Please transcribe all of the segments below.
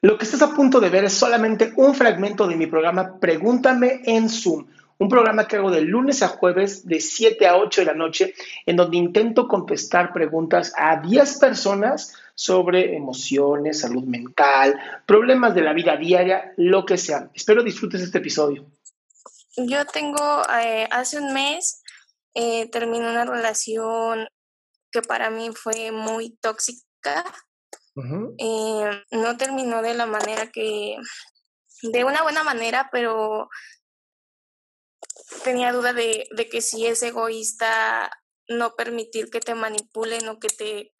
Lo que estás a punto de ver es solamente un fragmento de mi programa Pregúntame en Zoom, un programa que hago de lunes a jueves de 7 a 8 de la noche, en donde intento contestar preguntas a 10 personas sobre emociones, salud mental, problemas de la vida diaria, lo que sea. Espero disfrutes este episodio. Yo tengo, eh, hace un mes, eh, terminé una relación que para mí fue muy tóxica eh, no terminó de la manera que, de una buena manera, pero tenía duda de, de que si es egoísta no permitir que te manipulen o que te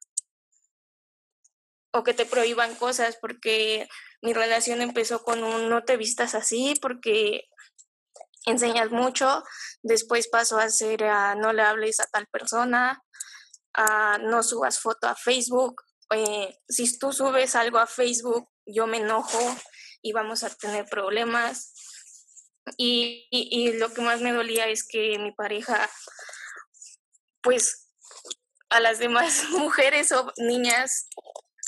o que te prohíban cosas porque mi relación empezó con un no te vistas así porque enseñas mucho, después pasó a ser a no le hables a tal persona, a no subas foto a Facebook, eh, si tú subes algo a Facebook, yo me enojo y vamos a tener problemas. Y, lo que más me dolía es que mi pareja, pues a las demás mujeres o niñas,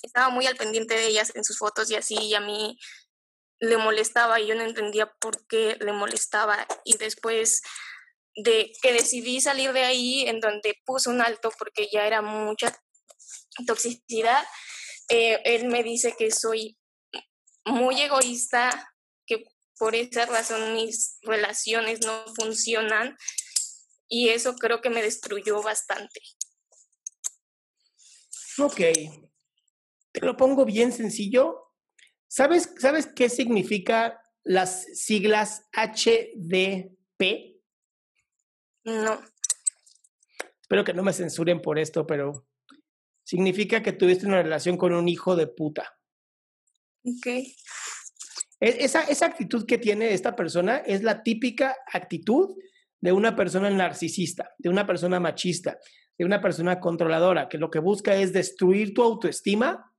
estaba muy al pendiente de ellas en sus fotos y así, y a mí le molestaba y yo no entendía por qué le molestaba. Y después de que decidí salir de ahí, en donde puse un alto porque ya era mucha toxicidad, eh, él me dice que soy muy egoísta, que por esa razón mis relaciones no funcionan y eso creo que me destruyó bastante. Ok, te lo pongo bien sencillo. ¿Sabes, ¿Sabes qué significa las siglas HDP? No. Espero que no me censuren por esto, pero significa que tuviste una relación con un hijo de puta. Ok. E, esa, esa actitud que tiene esta persona es la típica actitud de una persona narcisista, de una persona machista, de una persona controladora, que lo que busca es destruir tu autoestima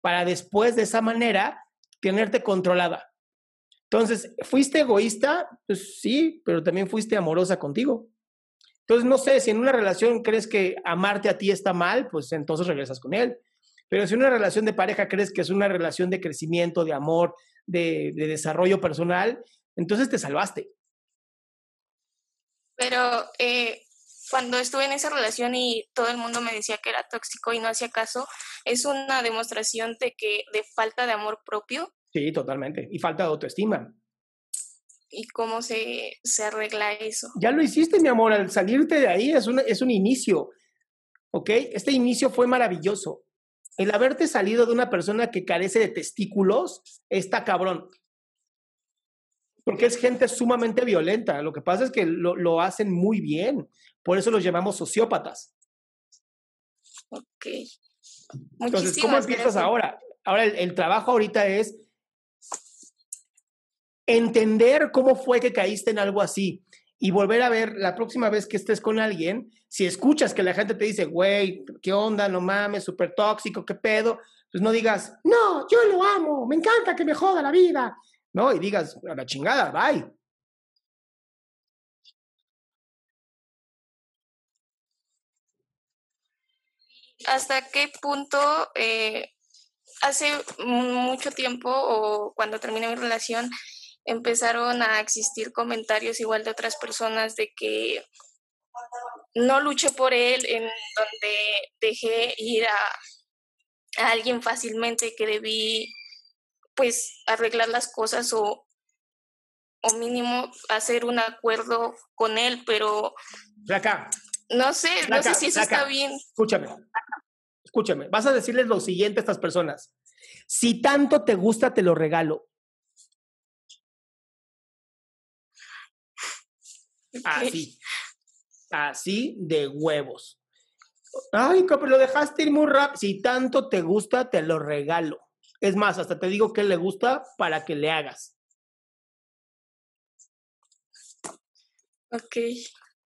para después de esa manera tenerte controlada. Entonces, ¿fuiste egoísta? Pues sí, pero también fuiste amorosa contigo. Entonces, no sé, si en una relación crees que amarte a ti está mal, pues entonces regresas con él. Pero si en una relación de pareja crees que es una relación de crecimiento, de amor, de, desarrollo personal, entonces te salvaste. Pero eh, cuando estuve en esa relación y todo el mundo me decía que era tóxico y no hacía caso, es una demostración de que de falta de amor propio. Sí, totalmente. Y falta de autoestima y cómo se, se, arregla eso. Ya lo hiciste, mi amor, al salirte de ahí es un, es un inicio, ¿ok? Este inicio fue maravilloso. El haberte salido de una persona que carece de testículos está cabrón. Porque es gente sumamente violenta. Lo que pasa es que lo, lo hacen muy bien. Por eso los llamamos sociópatas. Ok. Entonces, ¿cómo empiezas ahora? Ahora, el, el trabajo ahorita es entender cómo fue que caíste en algo así y volver a ver la próxima vez que estés con alguien, si escuchas que la gente te dice, güey, ¿qué onda? No mames, súper tóxico, ¿qué pedo? Pues no digas, no, yo lo amo, me encanta que me joda la vida. No, y digas, a la chingada, bye. ¿Hasta qué punto eh, hace mucho tiempo o cuando terminé mi relación empezaron a existir comentarios igual de otras personas de que no luché por él, en donde dejé ir a, a alguien fácilmente, que debí pues arreglar las cosas o, o mínimo hacer un acuerdo con él, pero no sé, no sé si eso está bien. Escúchame, escúchame, vas a decirles lo siguiente a estas personas. Si tanto te gusta, te lo regalo. Así. Así de huevos. Ay, pero lo dejaste ir muy rápido. Si tanto te gusta, te lo regalo. Es más, hasta te digo que le gusta para que le hagas. Ok.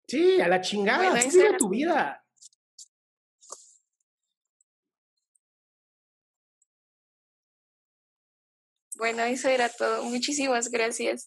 Sí, a la chingada. Bueno, así tu vida. Bueno, eso era todo. Muchísimas gracias.